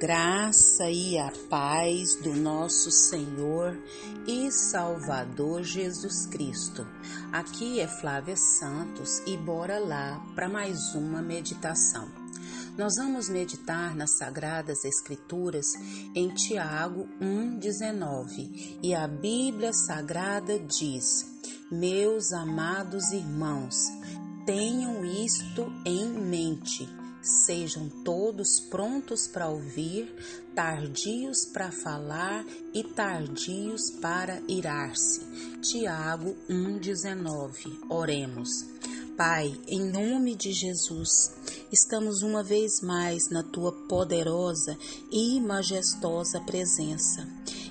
graça e a paz do nosso Senhor e Salvador Jesus Cristo. Aqui é Flávia Santos e bora lá para mais uma meditação. Nós vamos meditar nas Sagradas Escrituras em Tiago 1,19 e a Bíblia Sagrada diz: Meus amados irmãos, tenham isto em mente Sejam todos prontos para ouvir, tardios para falar e tardios para irar-se. Tiago 1,19. Oremos. Pai, em nome de Jesus, estamos uma vez mais na tua poderosa e majestosa presença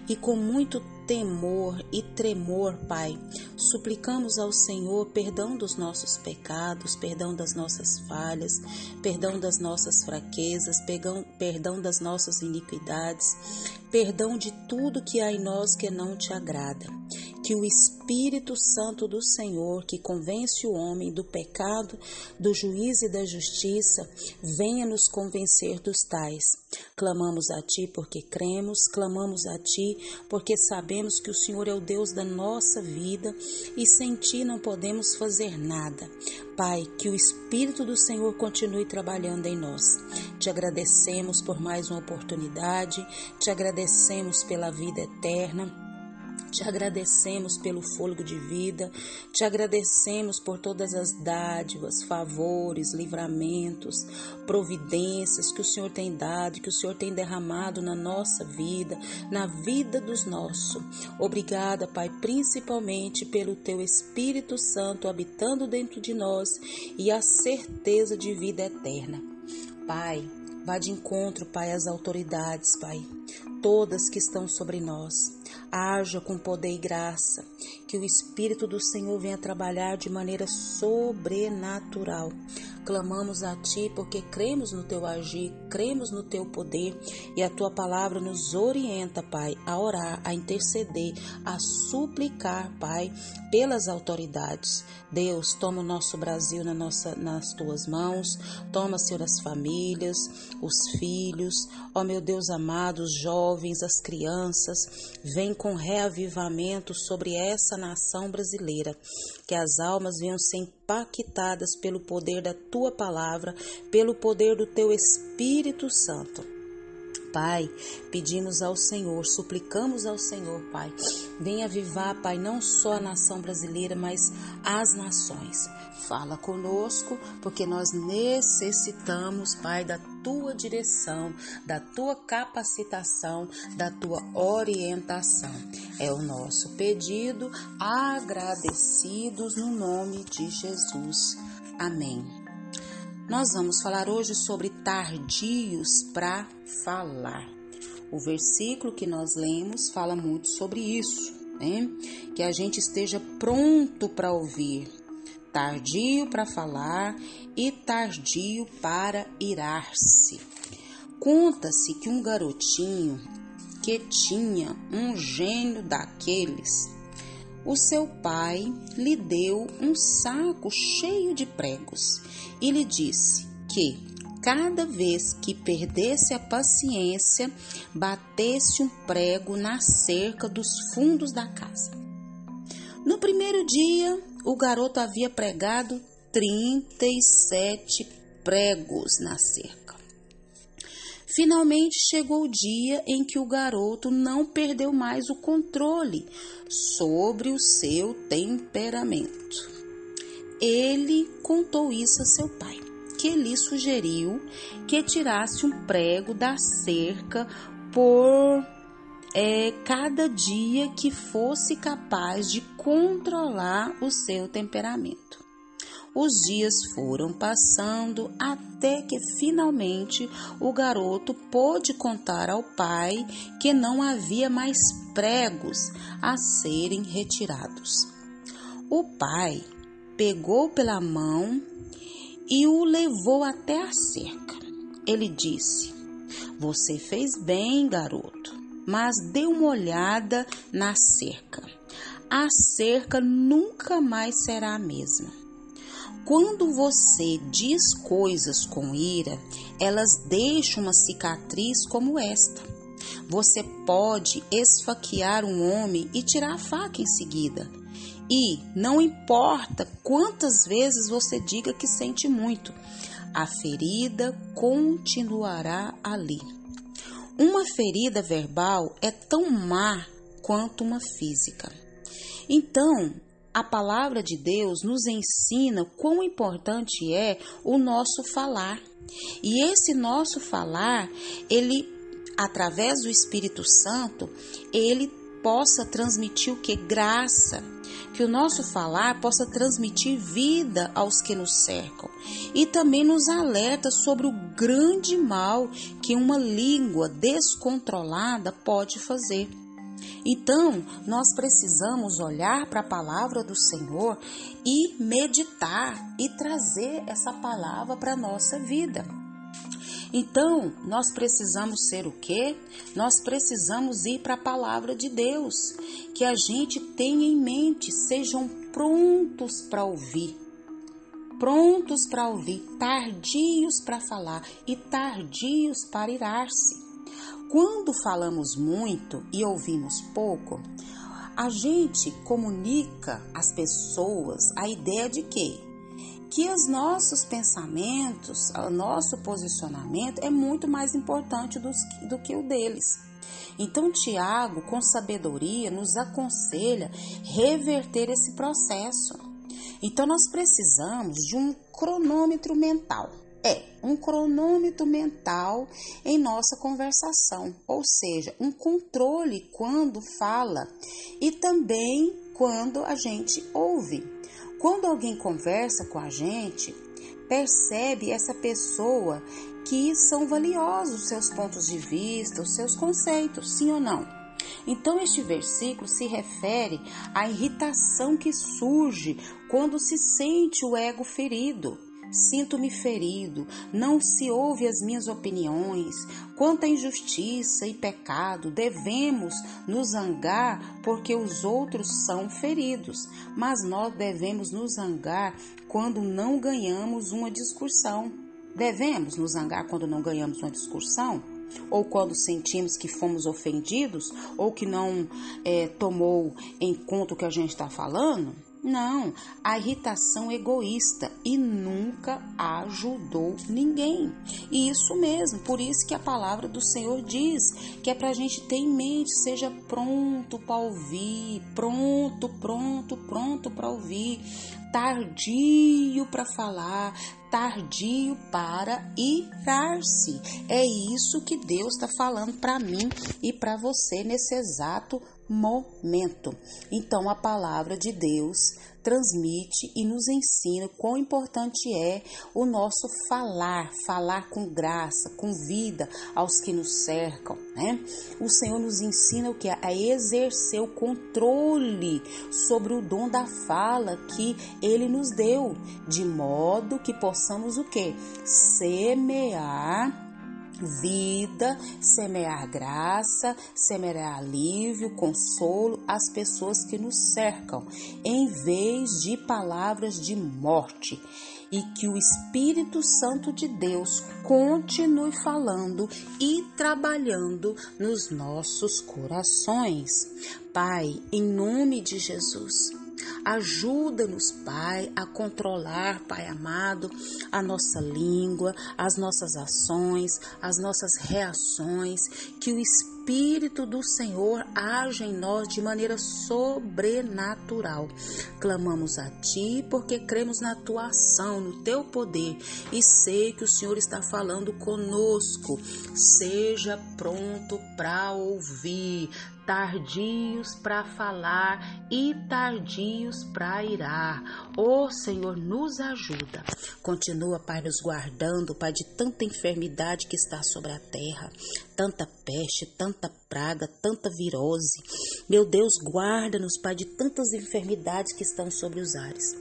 e com muito temor e tremor, Pai, suplicamos ao Senhor perdão dos nossos pecados, perdão das nossas falhas, perdão das nossas fraquezas, perdão, das nossas iniquidades, perdão de tudo que há em nós que não te agrada que o Espírito Santo do Senhor, que convence o homem do pecado, do juízo e da justiça, venha nos convencer dos tais. Clamamos a Ti porque cremos, clamamos a Ti porque sabemos que o Senhor é o Deus da nossa vida e sem Ti não podemos fazer nada. Pai, que o Espírito do Senhor continue trabalhando em nós. Te agradecemos por mais uma oportunidade, te agradecemos pela vida eterna. Te agradecemos pelo fôlego de vida, te agradecemos por todas as dádivas, favores, livramentos, providências que o Senhor tem dado, que o Senhor tem derramado na nossa vida, na vida dos nossos. Obrigada, Pai, principalmente pelo teu Espírito Santo habitando dentro de nós e a certeza de vida eterna. Pai, vá de encontro, Pai, às autoridades, Pai, todas que estão sobre nós haja com poder e graça, que o Espírito do Senhor venha trabalhar de maneira sobrenatural. Clamamos a Ti porque cremos no Teu agir, cremos no Teu poder e a Tua palavra nos orienta, Pai, a orar, a interceder, a suplicar, Pai, pelas autoridades. Deus, toma o nosso Brasil na nossa, nas Tuas mãos, toma, Senhor, as famílias, os filhos, ó meu Deus amado, os jovens, as crianças, vem com reavivamento sobre essa nação brasileira, que as almas venham ser impactadas pelo poder da tua palavra, pelo poder do teu Espírito Santo. Pai, pedimos ao Senhor, suplicamos ao Senhor, Pai, venha avivar, Pai, não só a nação brasileira, mas as nações. Fala conosco, porque nós necessitamos, Pai, da tua direção, da tua capacitação, da tua orientação. É o nosso pedido, agradecidos no nome de Jesus. Amém. Nós vamos falar hoje sobre tardios para falar. O versículo que nós lemos fala muito sobre isso, né? Que a gente esteja pronto para ouvir, tardio para falar e tardio para irar-se. Conta-se que um garotinho que tinha um gênio daqueles, o seu pai lhe deu um saco cheio de pregos e lhe disse que cada vez que perdesse a paciência, batesse um prego na cerca dos fundos da casa. No primeiro dia, o garoto havia pregado 37 pregos na cerca. Finalmente chegou o dia em que o garoto não perdeu mais o controle sobre o seu temperamento. Ele contou isso a seu pai, que lhe sugeriu que tirasse um prego da cerca por é, cada dia que fosse capaz de controlar o seu temperamento. Os dias foram passando até que finalmente o garoto pôde contar ao pai que não havia mais pregos a serem retirados. O pai pegou pela mão e o levou até a cerca. Ele disse: Você fez bem, garoto mas dê uma olhada na cerca. A cerca nunca mais será a mesma. Quando você diz coisas com ira, elas deixam uma cicatriz como esta. Você pode esfaquear um homem e tirar a faca em seguida. E não importa quantas vezes você diga que sente muito, a ferida continuará ali. Uma ferida verbal é tão má quanto uma física. Então, a palavra de Deus nos ensina quão importante é o nosso falar. E esse nosso falar, ele através do Espírito Santo, ele possa transmitir o que graça, que o nosso falar possa transmitir vida aos que nos cercam e também nos alerta sobre o grande mal que uma língua descontrolada pode fazer. Então, nós precisamos olhar para a palavra do Senhor e meditar e trazer essa palavra para a nossa vida. Então, nós precisamos ser o quê? Nós precisamos ir para a palavra de Deus, que a gente tenha em mente, sejam prontos para ouvir. Prontos para ouvir, tardios para falar e tardios para irar-se. Quando falamos muito e ouvimos pouco, a gente comunica às pessoas a ideia de que que os nossos pensamentos, o nosso posicionamento é muito mais importante do, do que o deles. Então, Tiago, com sabedoria, nos aconselha reverter esse processo. Então, nós precisamos de um cronômetro mental é um cronômetro mental em nossa conversação, ou seja, um controle quando fala e também quando a gente ouve. Quando alguém conversa com a gente, percebe essa pessoa que são valiosos os seus pontos de vista, os seus conceitos, sim ou não? Então, este versículo se refere à irritação que surge quando se sente o ego ferido Sinto-me ferido, não se ouve as minhas opiniões. Quanta injustiça e pecado devemos nos zangar porque os outros são feridos, mas nós devemos nos zangar quando não ganhamos uma discussão. Devemos nos zangar quando não ganhamos uma discussão? Ou quando sentimos que fomos ofendidos ou que não é, tomou em conta o que a gente está falando? Não, a irritação egoísta e nunca ajudou ninguém. E isso mesmo, por isso que a palavra do Senhor diz que é para a gente ter em mente, seja pronto para ouvir, pronto, pronto, pronto para ouvir, tardio para falar, tardio para irar-se. É isso que Deus está falando para mim e para você nesse exato momento. Então, a palavra de Deus transmite e nos ensina quão importante é o nosso falar, falar com graça, com vida aos que nos cercam, né? O Senhor nos ensina o que a exercer o controle sobre o dom da fala que ele nos deu, de modo que possamos o que? Semear vida, semear graça, semear alívio, consolo às pessoas que nos cercam, em vez de palavras de morte. E que o Espírito Santo de Deus continue falando e trabalhando nos nossos corações. Pai, em nome de Jesus, Ajuda-nos, Pai, a controlar, Pai amado, a nossa língua, as nossas ações, as nossas reações, que o Espírito do Senhor haja em nós de maneira sobrenatural. Clamamos a Ti porque cremos na Tua ação, no Teu poder e sei que o Senhor está falando conosco. Seja pronto para ouvir tardios para falar e tardios para irar. Ô oh, Senhor, nos ajuda. Continua, Pai, nos guardando, Pai, de tanta enfermidade que está sobre a terra, tanta peste, tanta praga, tanta virose. Meu Deus, guarda-nos, Pai, de tantas enfermidades que estão sobre os ares.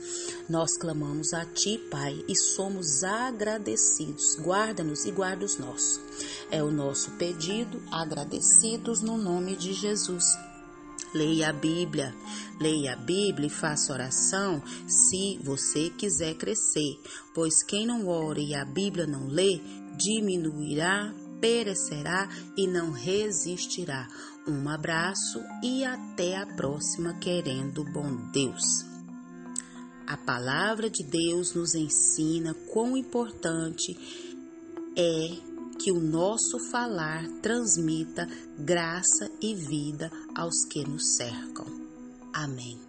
Nós clamamos a Ti, Pai, e somos agradecidos. Guarda-nos e guarda os nossos. É o nosso pedido, agradecidos no nome de Jesus. leia a Bíblia. Leia a Bíblia e faça oração se você quiser crescer, pois quem não ora e a Bíblia não lê, diminuirá, perecerá e não resistirá. Um abraço e até a próxima, querendo bom Deus. A palavra de Deus nos ensina quão importante é que o nosso falar transmita graça e vida aos que nos cercam. Amém.